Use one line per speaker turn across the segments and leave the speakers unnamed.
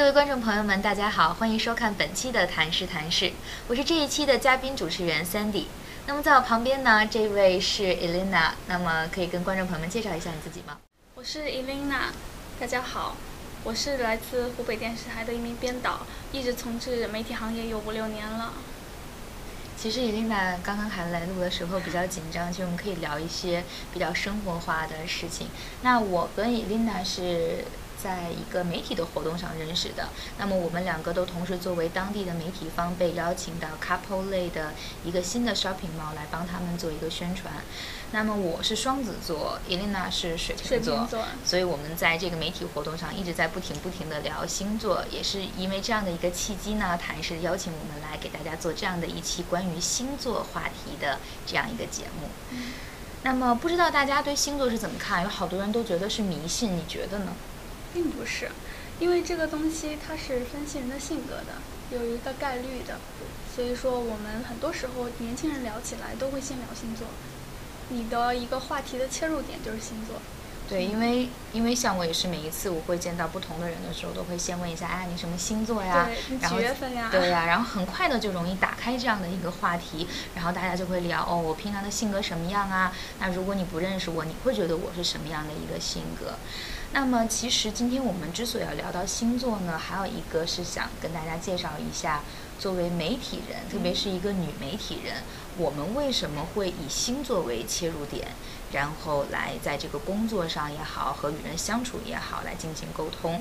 各位观众朋友们，大家好，欢迎收看本期的《谈事谈事》，我是这一期的嘉宾主持人 Sandy。那么在我旁边呢，这位是 Elena，那么可以跟观众朋友们介绍一下你自己吗？
我是 Elena，大家好，我是来自湖北电视台的一名编导，一直从事媒体行业有五六年了。
其实 Elena 刚刚还来录的时候比较紧张，其实我们可以聊一些比较生活化的事情。那我跟 Elena 是。在一个媒体的活动上认识的，那么我们两个都同时作为当地的媒体方被邀请到 couple 类的一个新的 shopping mall 来帮他们做一个宣传。那么我是双子座，Elena 是水瓶座，
座，
所以我们在这个媒体活动上一直在不停不停的聊星座，也是因为这样的一个契机呢，谈事邀请我们来给大家做这样的一期关于星座话题的这样一个节目。
嗯。
那么不知道大家对星座是怎么看？有好多人都觉得是迷信，你觉得呢？
并不是，因为这个东西它是分析人的性格的，有一个概率的，所以说我们很多时候年轻人聊起来都会先聊星座，你的一个话题的切入点就是星座。
对，因为因为像我也是每一次我会见到不同的人的时候，都会先问一下，哎，你什么星座呀？
几月份呀？
对呀，然后很快的就容易打开这样的一个话题，然后大家就会聊哦，我平常的性格什么样啊？那如果你不认识我，你会觉得我是什么样的一个性格？那么，其实今天我们之所以要聊到星座呢，还有一个是想跟大家介绍一下，作为媒体人，特别是一个女媒体人，我们为什么会以星座为切入点，然后来在这个工作上也好，和与人相处也好，来进行沟通。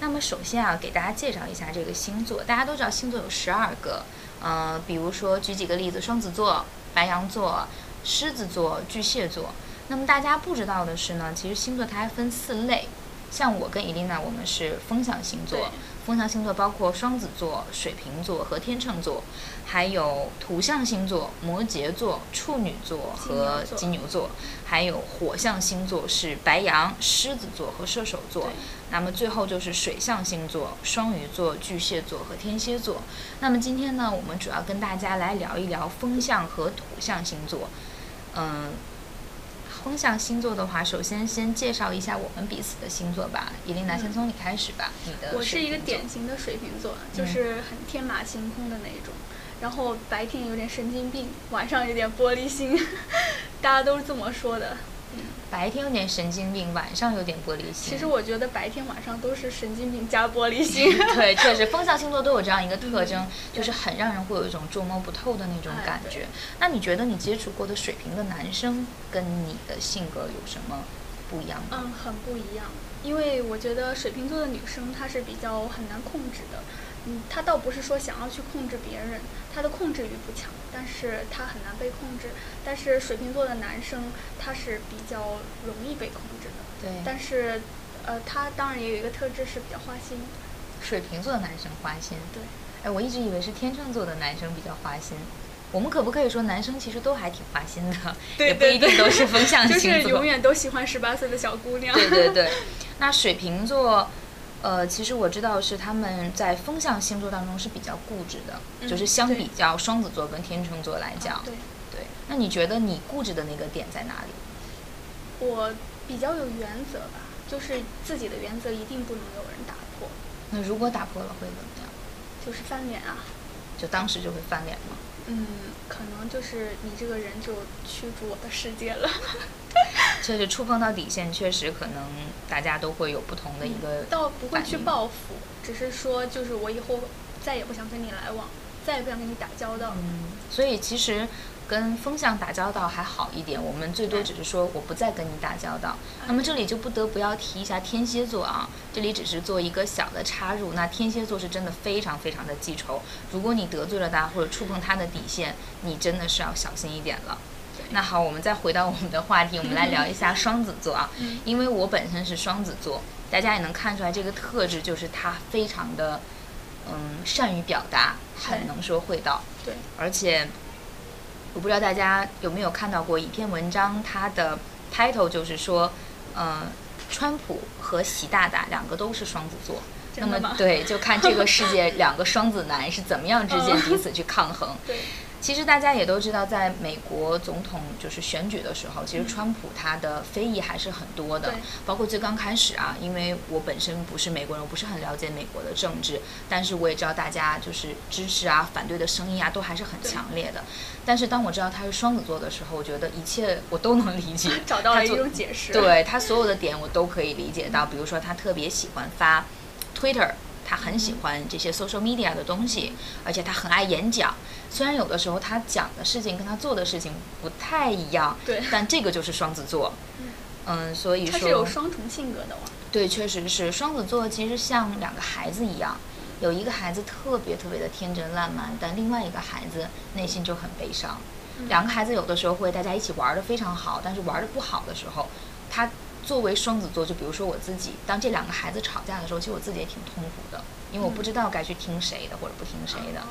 那么，首先啊，给大家介绍一下这个星座。大家都知道星座有十二个，嗯、呃，比如说举几个例子：双子座、白羊座、狮子座、巨蟹座。那么大家不知道的是呢，其实星座它还分四类，像我跟伊丽娜，我们是风象星座。风象星座包括双子座、水瓶座和天秤座，还有土象星座摩羯座、处女座和金牛座，还有火象星座是白羊、狮子座和射手座。那么最后就是水象星座双鱼座、巨蟹座和天蝎座。那么今天呢，我们主要跟大家来聊一聊风象和土象星座，嗯。风象星座的话，首先先介绍一下我们彼此的星座吧。伊琳娜，先从你开始吧。你的
我是一个典型的水瓶座，就是很天马行空的那一种，嗯，然后白天有点神经病，晚上有点玻璃心，大家都是这么说的。
白天有点神经病，晚上有点玻璃心。
其实我觉得白天晚上都是神经病加玻璃心。
对，确实，风象星座都有这样一个特征，嗯，就是很让人会有一种捉摸不透的那种感觉。那你觉得你接触过的水瓶的男生跟你的性格有什么不一样吗？
嗯，很不一样。因为我觉得水瓶座的女生她是比较很难控制的。嗯，他倒不是说想要去控制别人，他的控制欲不强，但是他很难被控制。但是水瓶座的男生他是比较容易被控制的。
对。
但是，呃，他当然也有一个特质是比较花心。
水瓶座的男生花心。
对。
哎，我一直以为是天秤座的男生比较花心。我们可不可以说男生其实都还挺花心的？
对对对。
也不一定都是风 象星座。
就是永远都喜欢十八岁的小姑娘。
对对对。那水瓶座。呃，其实我知道是他们在风象星座当中是比较固执的，嗯、就是相比较双子座跟天秤座来讲，
对
对。那你觉得你固执的那个点在哪里？
我比较有原则吧，就是自己的原则一定不能有人打破。
那如果打破了会怎么样？
就是翻脸啊。
就当时就会翻脸吗？
嗯，可能就是你这个人就驱逐我的世界了。
确实触碰到底线，确实可能大家都会有不同的一个、嗯。
倒不会去报复，只是说就是我以后再也不想跟你来往，再也不想跟你打交道。
嗯，所以其实跟风向打交道还好一点，我们最多只是说我不再跟你打交道。那么这里就不得不要提一下天蝎座啊，这里只是做一个小的插入。那天蝎座是真的非常非常的记仇，如果你得罪了他或者触碰他的底线，你真的是要小心一点了。那好，我们再回到我们的话题，我们来聊一下双子座啊。因为我本身是双子座，大家也能看出来这个特质就是他非常的，嗯，善于表达，很能说会道。
对。
而且，我不知道大家有没有看到过一篇文章，它的 title 就是说，呃，川普和习大大两个都是双子座。那么对，就看这个世界 两个双子男是怎么样之间彼此去抗衡。
对。
其实大家也都知道，在美国总统就是选举的时候，其实川普他的非议还是很多的。
对
包括最刚开始啊，因为我本身不是美国人，我不是很了解美国的政治，但是我也知道大家就是支持啊、反对的声音啊，都还是很强烈的。但是当我知道他是双子座的时候，我觉得一切我都能理解，
找到了一种解释。
对，他所有的点我都可以理解到，比如说他特别喜欢发 Twitter。他很喜欢这些 social media 的东西，而且他很爱演讲。虽然有的时候他讲的事情跟他做的事情不太一样，
对，
但这个就是双子座。嗯，所以说他
是有双重性格的嘛。
对，确实是双子座，其实像两个孩子一样，有一个孩子特别特别的天真烂漫，但另外一个孩子内心就很悲伤。两个孩子有的时候会大家一起玩的非常好，但是玩的不好的时候，他。作为双子座，就比如说我自己，当这两个孩子吵架的时候，其实我自己也挺痛苦的，因为我不知道该去听谁的或者不听谁的。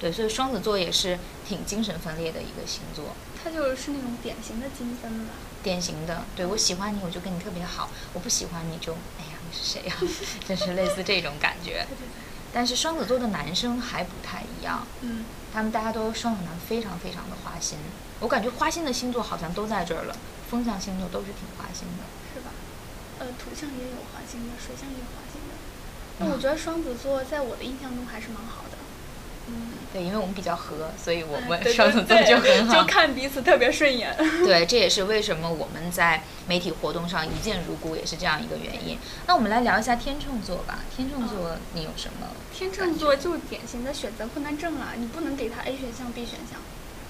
对，所以双子座也是挺精神分裂的一个星座。
他就是那种典型的精分吧？
典型的，对，我喜欢你，我就跟你特别好；我不喜欢你就，哎呀，你是谁呀？就是类似这种感觉。但是双子座的男生还不太一样。
嗯。
他们大家都双子男，非常非常的花心。我感觉花心的星座好像都在这儿了，风象星座都是挺花心的。
呃，土象也有花心的，水象也有花心的。那我觉得双子座在我的印象中还是蛮好的。
嗯，对，因为我们比较合，所以我们双子座就很好，
就看彼此特别顺眼。
对，这也是为什么我们在媒体活动上一见如故，也是这样一个原因。那我们来聊一下天秤座吧。天秤座，你有什么？
天秤座就是典型的选择困难症啊！你不能给他 A 选项、B 选项，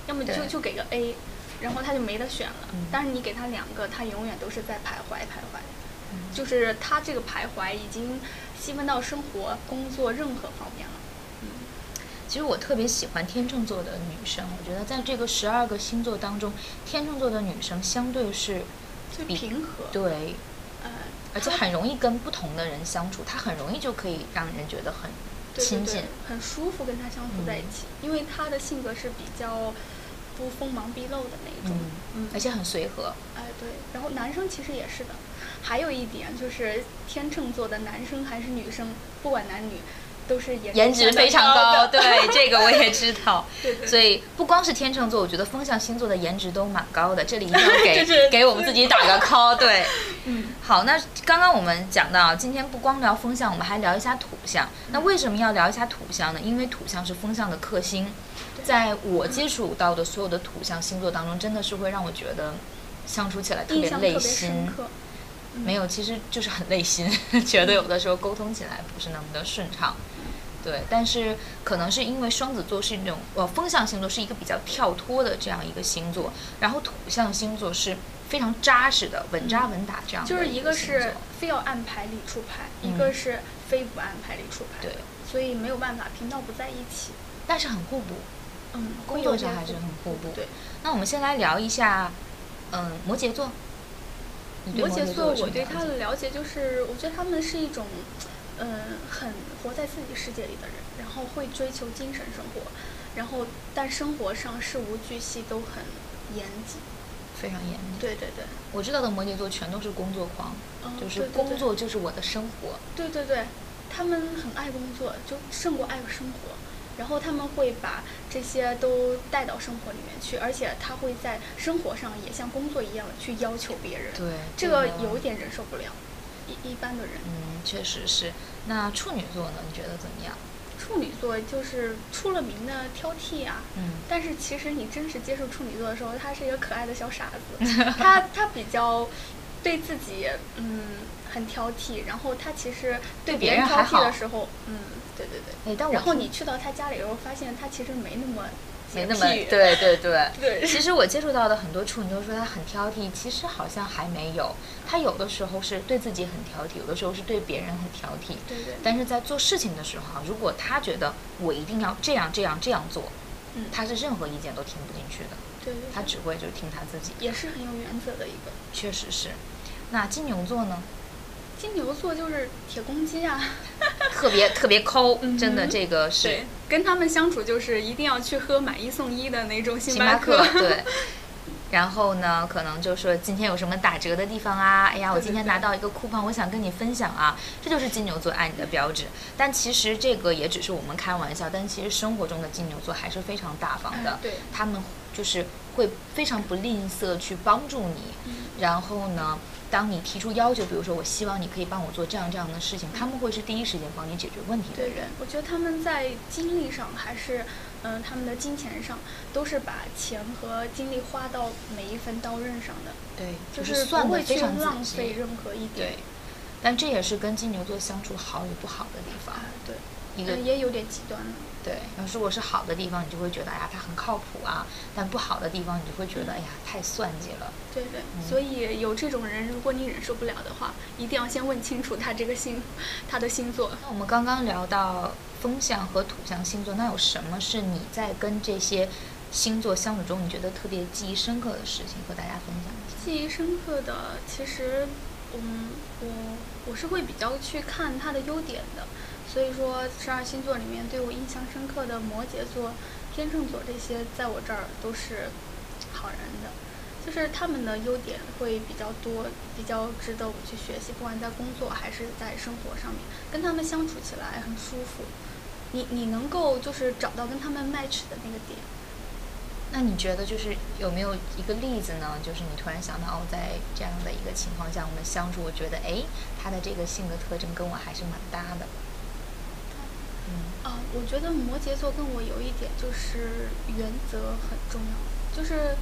要么就就给个 A，然后他就没得选了。嗯。但是你给他两个，他永远都是在徘徊徘徊。就是他这个徘徊已经细分到生活、工作任何方面了。
嗯，其实我特别喜欢天秤座的女生，我觉得在这个十二个星座当中，天秤座的女生相对是
最平和。
对，呃，而且很容易跟不同的人相处，她很容易就可以让人觉得很亲近，
对对对，很舒服跟她相处在一起，嗯，因为她的性格是比较。不锋芒毕露的那一种，
嗯，嗯，而且很随和。
哎，对，然后男生其实也是的。还有一点就是，天秤座的男生还是女生，不管男女，都是颜
颜值非常高。对，这个我也知道。
对对。
所以不光是天秤座，我觉得风象星座的颜值都蛮高的。这里一定要 给、就是、给我们自己打个 call。对。
嗯。
好，那刚刚我们讲到，今天不光聊风象，我们还聊一下土象。那为什么要聊一下土象呢？因为土象是风象的克星。在我接触到的所有的土象星座当中，真的是会让我觉得相处起来特别累心。没有，其实就是很累心，觉得有的时候沟通起来不是那么的顺畅。对，但是可能是因为双子座是那种呃风象星座，是一个比较跳脱的这样一个星座，然后土象星座是非常扎实的、稳扎稳打这样的。
就是一个是非要按牌理出牌，嗯，一个是非不按牌理出牌。
对，
所以没有办法频道不在一起，
但是很互补。
嗯，
工作上还是很互补。
对，
那我们先来聊一下，嗯，摩羯座。
摩羯座，我对他的了解就是，我觉得他们是一种，嗯，很活在自己世界里的人，然后会追求精神生活，然后但生活上事无巨细都很严谨，
非常严谨。
对对对，
我知道的摩羯座全都是工作狂，嗯，就是工作就是我的生活。
对对对，他们很爱工作，就胜过爱生活。然后他们会把这些都带到生活里面去，而且他会在生活上也像工作一样去要求别人。
对，
这个有点忍受不了，一一般的人。
嗯，确实是。那处女座呢？你觉得怎么样？
处女座就是出了名的挑剔啊。
嗯。
但是其实你真实接触处女座的时候，他是一个可爱的小傻子。他他比较对自己嗯很挑剔，然后他其实对别人挑剔的时候，嗯。对对对，
但我
然后你去到他家里以后，发现他其实没那么
没那么对对对
对。
其实我接触到的很多处女座说他很挑剔，其实好像还没有。他有的时候是对自己很挑剔，有的时候是对别人很挑剔。
对对。
但是在做事情的时候，如果他觉得我一定要这样这样这样做，
嗯，
他是任何意见都听不进去的。他只会就听他自己。
也是很有原则的一个。
确实是。那金牛座呢？
金牛座就是铁公鸡啊，
特别特别抠，
嗯，
真的这个是。
对跟他们相处就是一定要去喝买一送一的那种星
巴克。对，然后呢，可能就说今天有什么打折的地方啊？哎呀，我今天拿到一个 coupon，我想跟你分享啊。这就是金牛座爱你的标志。但其实这个也只是我们开玩笑，但其实生活中的金牛座还是非常大方的。
对，
他们就是会非常不吝啬去帮助你。然后呢，当你提出要求，比如说我希望你可以帮我做这样这样的事情，他们会是第一时间帮你解决问题的人。
我觉得他们在精力上还是。嗯，他们的金钱上都是把钱和精力花到每一分刀刃上的，
对，
就是不会去浪费任何一点。
对，但这也是跟金牛座相处好与不好的地方。
啊、对，
一个
也有点极端了。
对，要如果是好的地方，你就会觉得哎呀，他很靠谱啊；但不好的地方，你就会觉得哎呀，太算计了。
对对，嗯、所以有这种人，如果你忍受不了的话，一定要先问清楚他这个星，他的星座。
那我们刚刚聊到。风象和土象星座，那有什么是你在跟这些星座相处中，你觉得特别记忆深刻的事情，和大家分享一下？
记忆深刻的，其实，嗯，我我是会比较去看他的优点的。所以说，十二星座里面对我印象深刻的摩羯座、天秤座这些，在我这儿都是好人的。就是他们的优点会比较多，比较值得我去学习，不管在工作还是在生活上面，跟他们相处起来很舒服。你你能够就是找到跟他们 match 的那个点。
那你觉得就是有没有一个例子呢？就是你突然想到哦，在这样的一个情况下，我们相处，我觉得哎，他的这个性格特征跟我还是蛮搭的。
嗯啊，我觉得摩羯座跟我有一点就是原则很重要，就是。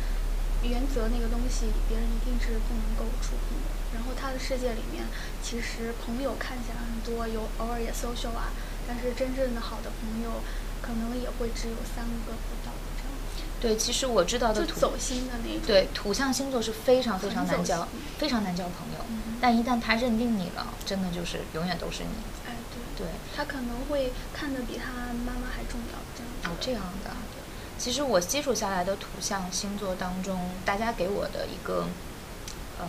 原则那个东西，别人一定是不能够触碰的。然后他的世界里面，其实朋友看起来很多，有偶尔也 social 啊，但是真正的好的朋友，可能也会只有三个不到这样。
对，其实我知道的土
走心的那种。
对，土象星座是非常非常难交，非常难交朋友。嗯、但一旦他认定你了，真的就是永远都是你。
哎，
对。
他可能会看得比他妈妈还重要，这样。
哦，这样的。其实我接触下来的土象星座当中，大家给我的一个，呃，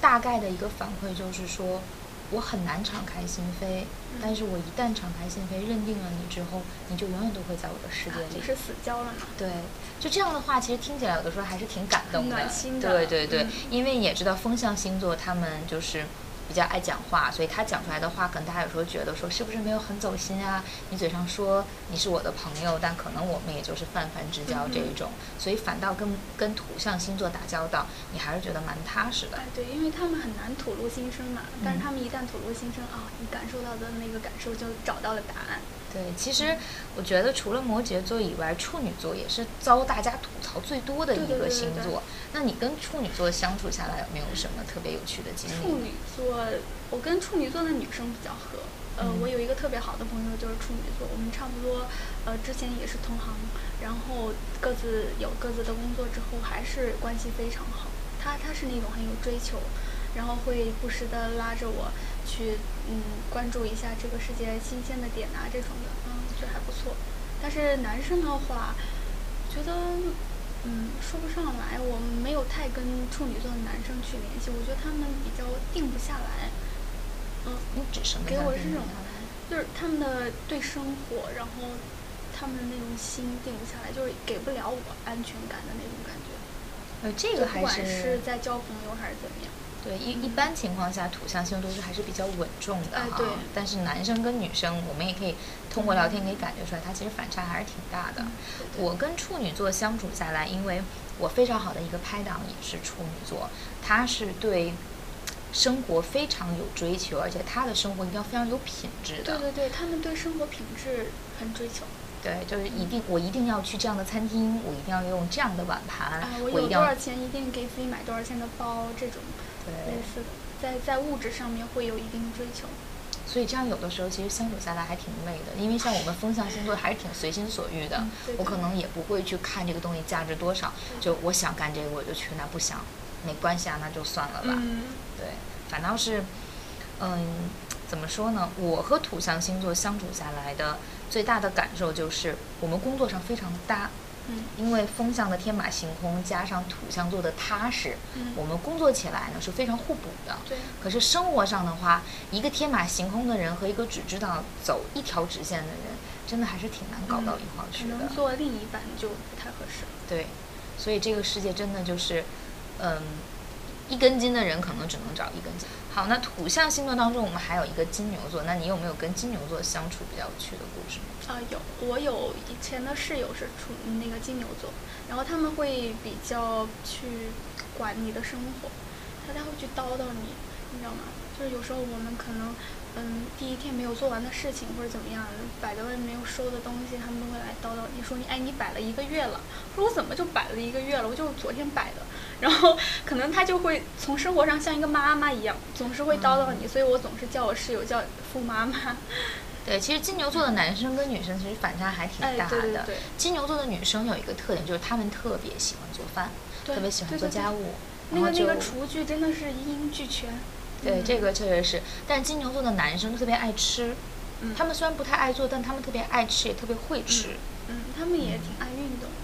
大概的一个反馈就是说，我很难敞开心扉，嗯、但是我一旦敞开心扉，认定了你之后，你就永远都会在我的世界里。
是死交了吗？
对，就这样的话，其实听起来有的时候还是挺感动的。
暖心的。
对对对，
嗯、
因为也知道风象星座他们就是。比较爱讲话，所以他讲出来的话，可能大家有时候觉得说是不是没有很走心啊？你嘴上说你是我的朋友，但可能我们也就是泛泛之交这一种，嗯、所以反倒跟跟土象星座打交道，你还是觉得蛮踏实的。
哎，对，因为他们很难吐露心声嘛，但是他们一旦吐露心声啊，你感受到的那个感受就找到了答案。
对，其实我觉得除了摩羯座以外，处女座也是遭大家吐槽最多的一个星座。对对对对对，那你跟处女座相处下来有没有什么特别有趣的经历？
处女座，我跟处女座的女生比较合。呃，嗯、我有一个特别好的朋友就是处女座，我们差不多，呃，之前也是同行，然后各自有各自的工作之后，还是关系非常好。她她是那种很有追求。然后会不时的拉着我去，嗯，关注一下这个世界新鲜的点啊，这种的，嗯，觉得还不错。但是男生的话，觉得，嗯，说不上来，我没有太跟处女座的男生去联系，我觉得他们比较定不下来。嗯，
你指什么？
给我是这种，就是他们的对生活，然后他们的那种心定不下来，就是给不了我安全感的那种感觉。
呃，这个还是不
管是在交朋友还是怎么样。
对，一一般情况下，土象星座是还是比较稳重的哈。
哎、对。
但是男生跟女生，我们也可以通过聊天可以感觉出来，他其实反差还是挺大的。
嗯、
我跟处女座相处下来，因为我非常好的一个拍档也是处女座，他是对生活非常有追求，而且他的生活一定要非常有品质的。
对对对，他们对生活品质很追求。
对，就是一定，我一定要去这样的餐厅，我一定要用这样的碗盘。
哎、我有多少钱，一定给自己买多少钱的包，这种。
对，
类似的，在在物质上面会有一定的追求，
所以这样有的时候其实相处下来还挺累的，因为像我们风象星座还是挺随心所欲的，
嗯、
我可能也不会去看这个东西价值多少，就我想干这个我就去，那不想没关系啊，那就算了吧。
嗯、
对，反倒是，嗯，怎么说呢？我和土象星座相处下来的最大的感受就是我们工作上非常的搭。
嗯，
因为风象的天马行空加上土象座的踏实，
嗯，
我们工作起来呢是非常互补的。
对。
可是生活上的话，一个天马行空的人和一个只知道走一条直线的人，真的还是挺难搞到一块儿去的。
做另一半就不太合适。
对，所以这个世界真的就是嗯，一根筋的人可能只能找一根筋。好，那土象星座当中，我们还有一个金牛座，那你有没有跟金牛座相处比较有趣的故事？
啊，有，我有以前的室友是处那个金牛座，然后他们会比较去管你的生活，他他会去叨叨你，你知道吗？就是有时候我们可能。嗯，第一天没有做完的事情或者怎么样，摆在外面没有收的东西，他们都会来叨叨你说你哎，你摆了一个月了，说我怎么就摆了一个月了？我就是昨天摆的，然后可能他就会从生活上像一个妈妈一样，总是会叨叨你，嗯、所以我总是叫我室友叫付妈妈。
对，其实金牛座的男生跟女生其实反差还挺大的。
哎、对对对，
金牛座的女生有一个特点，就是他们特别喜欢做
饭，
特别喜欢做家务，
那个那个厨具真的是一应俱全。
对，这个确实是，但是金牛座的男生特别爱吃，
嗯，
他们虽然不太爱做，但他们特别爱吃，也特别会吃，
嗯，嗯，他们也挺爱运动的。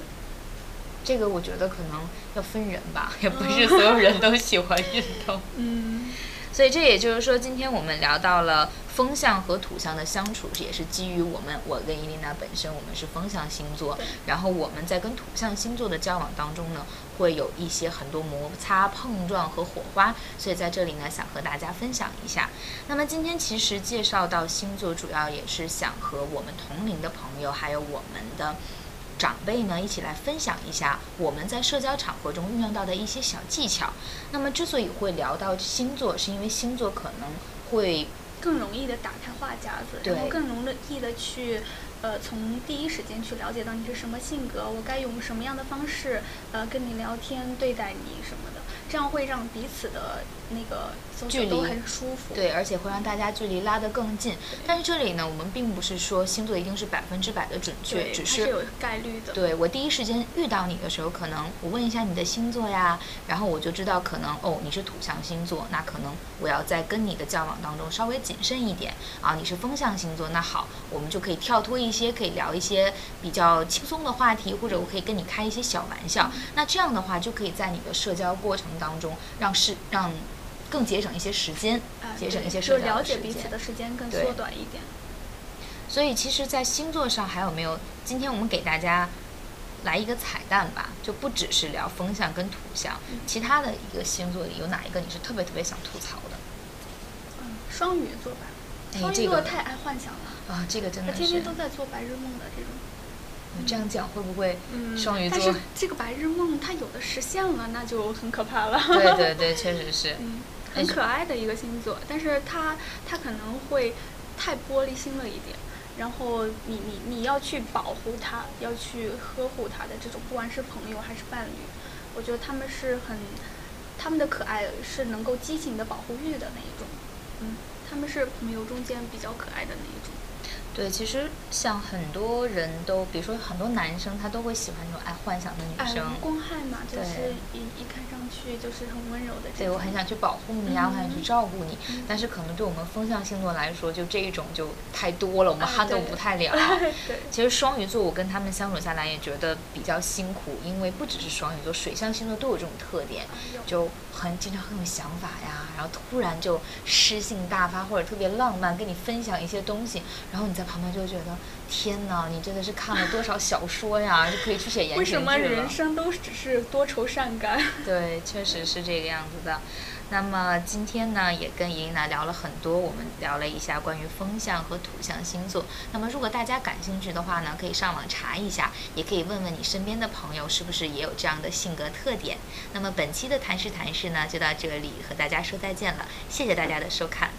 这个我觉得可能要分人吧，也不是所有人都喜欢运动。
嗯，
所以这也就是说，今天我们聊到了。风象和土象的相处也是基于我们，我跟伊琳娜本身我们是风象星座，然后我们在跟土象星座的交往当中呢，会有一些很多摩擦、碰撞和火花，所以在这里呢，想和大家分享一下。那么今天其实介绍到星座，主要也是想和我们同龄的朋友，还有我们的长辈呢，一起来分享一下我们在社交场合中运用到的一些小技巧。那么之所以会聊到星座，是因为星座可能会。
更容易的打开话匣子，然后更容易的去，呃，从第一时间去了解到你是什么性格，我该用什么样的方式，呃，跟你聊天，对待你什么的，这样会让彼此的那个距离都很舒服。
对，而且会让大家距离拉得更近。但是这里呢，我们并不是说星座一定是百分之百的准确，
对
只是，
是有概率的。
对，我第一时间遇到你的时候，可能我问一下你的星座呀，然后我就知道可能哦，你是土象星座，那可能我要在跟你的交往当中稍微谨慎一点啊。你是风象星座，那好，我们就可以跳脱一些，可以聊一些比较轻松的话题，或者我可以跟你开一些小玩笑。嗯、那这样的话，就可以在你的社交过程当中让是让。更节省一些时间，节省一些社交时间，
就了解彼此的时间更缩短一点。
所以，其实，在星座上还有没有？今天我们给大家来一个彩蛋吧，就不只是聊风象跟土象，
嗯、
其他的一个星座里有哪一个你是特别特别想吐槽的？
嗯，双鱼座吧。双鱼座太爱幻想了
啊！这个真的是。
他天天都在做白日梦的这种。
你这样讲会不会？双鱼座、嗯。但
是这个白日梦，它有的实现了，那就很可怕了。
对对 对，确实是。
嗯。很可爱的一个星座，但是他他可能会太玻璃心了一点，然后你你你要去保护他，要去呵护他的这种，不管是朋友还是伴侣，我觉得他们是很，他们的可爱是能够激起你的保护欲的那一种，嗯，他们是朋友中间比较可爱的那一种。
对，其实像很多人都，比如说很多男生，他都会喜欢那种爱幻想的女生。
哎，光害嘛，就是一一看上去就是很温柔的。
对，我很想去保护你啊，嗯、我很想去照顾你，
嗯、
但是可能对我们风象星座来说，就这一种就太多了，我们 handle 不太了。
哎、对。对
其实双鱼座，我跟他们相处下来也觉得比较辛苦，因为不只是双鱼座，水象星座都有这种特点，
哎、
就很经常很有想法呀，然后突然就诗性大发，或者特别浪漫，跟你分享一些东西，然后你在。旁边就觉得，天哪，你真的是看了多少小说呀？就可以去写言情。为什么
人生都只是多愁善感？
对，确实是这个样子的。那么今天呢，也跟莹莹呢聊了很多，我们聊了一下关于风象和土象星座。那么如果大家感兴趣的话呢，可以上网查一下，也可以问问你身边的朋友是不是也有这样的性格特点。那么本期的谈事谈事呢，就到这里和大家说再见了，谢谢大家的收看。